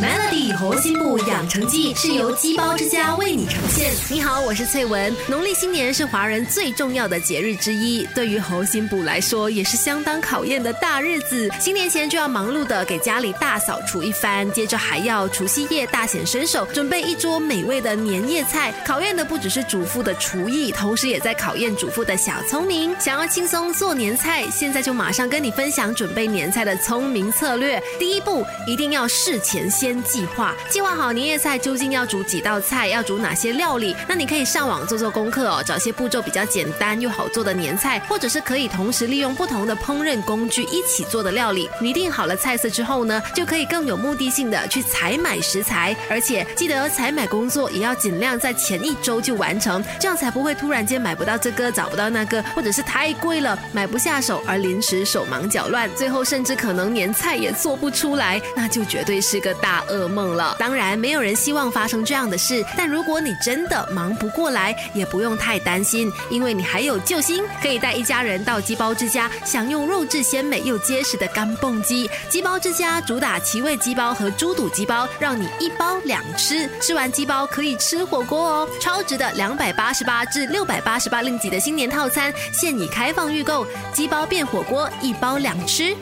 Melody 猴心部养成记是由鸡包之家为你呈现。你好，我是翠文。农历新年是华人最重要的节日之一，对于猴心部来说也是相当考验的大日子。新年前就要忙碌的给家里大扫除一番，接着还要除夕夜大显身手，准备一桌美味的年夜菜。考验的不只是主妇的厨艺，同时也在考验主妇的小聪明。想要轻松做年菜，现在就马上跟你分享准备年菜的聪明策略。第一步，一定要事前先先计划，计划好年夜菜究竟要煮几道菜，要煮哪些料理。那你可以上网做做功课哦，找些步骤比较简单又好做的年菜，或者是可以同时利用不同的烹饪工具一起做的料理。拟定好了菜色之后呢，就可以更有目的性的去采买食材，而且记得采买工作也要尽量在前一周就完成，这样才不会突然间买不到这个找不到那个，或者是太贵了买不下手而临时手忙脚乱，最后甚至可能连菜也做不出来，那就绝对是个大噩梦了。当然，没有人希望发生这样的事，但如果你真的忙不过来，也不用太担心，因为你还有救星，可以带一家人到鸡包之家享用肉质鲜美又结实的干蹦鸡。鸡包之家主打奇味鸡包和猪肚鸡包，让你一包两吃，吃完鸡包可以吃火锅哦，超值的两百八十八至六百八十八令吉的新年套餐现已开放预购，鸡包变火锅一包两吃。